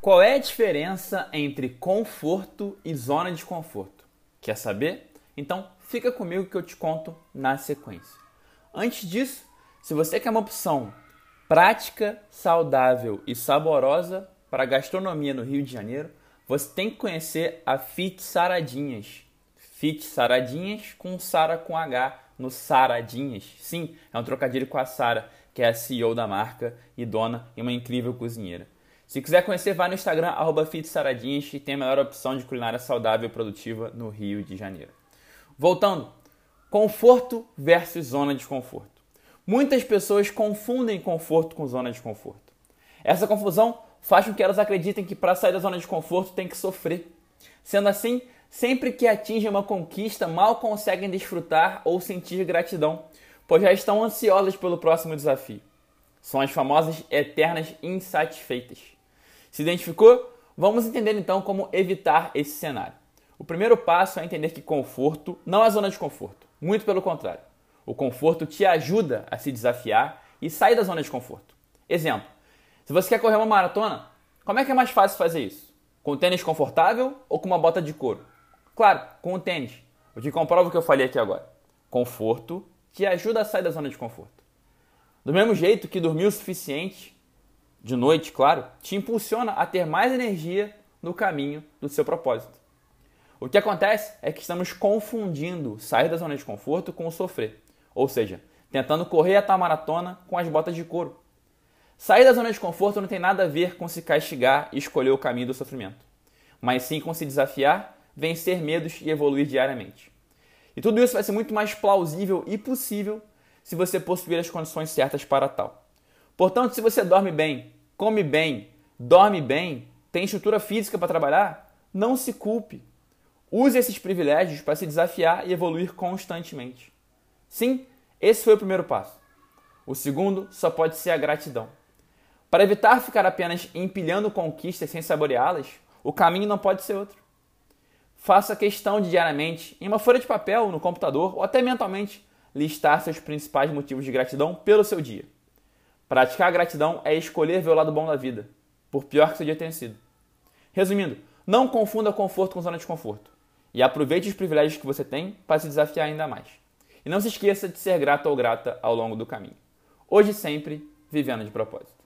Qual é a diferença entre conforto e zona de conforto? Quer saber? Então fica comigo que eu te conto na sequência. Antes disso, se você quer uma opção prática, saudável e saborosa para a gastronomia no Rio de Janeiro, você tem que conhecer a Fit Saradinhas. Fit Saradinhas com Sara com H no Saradinhas. Sim, é um trocadilho com a Sara, que é a CEO da marca e dona e uma incrível cozinheira. Se quiser conhecer, vai no Instagram, arroba Saradinhas, e tem a melhor opção de culinária saudável e produtiva no Rio de Janeiro. Voltando, conforto versus zona de conforto. Muitas pessoas confundem conforto com zona de conforto. Essa confusão faz com que elas acreditem que para sair da zona de conforto tem que sofrer. Sendo assim, sempre que atingem uma conquista, mal conseguem desfrutar ou sentir gratidão, pois já estão ansiosas pelo próximo desafio. São as famosas eternas insatisfeitas. Se identificou? Vamos entender então como evitar esse cenário. O primeiro passo é entender que conforto não é zona de conforto, muito pelo contrário. O conforto te ajuda a se desafiar e sair da zona de conforto. Exemplo: se você quer correr uma maratona, como é que é mais fácil fazer isso? Com tênis confortável ou com uma bota de couro? Claro, com o tênis. O que comprova o que eu falei aqui agora. Conforto te ajuda a sair da zona de conforto. Do mesmo jeito que dormir o suficiente de noite, claro, te impulsiona a ter mais energia no caminho do seu propósito. O que acontece é que estamos confundindo sair da zona de conforto com o sofrer, ou seja, tentando correr a tal maratona com as botas de couro. Sair da zona de conforto não tem nada a ver com se castigar e escolher o caminho do sofrimento, mas sim com se desafiar, vencer medos e evoluir diariamente. E tudo isso vai ser muito mais plausível e possível se você possuir as condições certas para tal. Portanto, se você dorme bem, come bem, dorme bem, tem estrutura física para trabalhar, não se culpe. Use esses privilégios para se desafiar e evoluir constantemente. Sim, esse foi o primeiro passo. O segundo só pode ser a gratidão. Para evitar ficar apenas empilhando conquistas sem saboreá-las, o caminho não pode ser outro. Faça questão de diariamente, em uma folha de papel, no computador ou até mentalmente, listar seus principais motivos de gratidão pelo seu dia. Praticar a gratidão é escolher ver o lado bom da vida, por pior que seu dia tenha sido. Resumindo, não confunda conforto com zona de conforto. E aproveite os privilégios que você tem para se desafiar ainda mais. E não se esqueça de ser grato ou grata ao longo do caminho. Hoje e sempre, vivendo de propósito.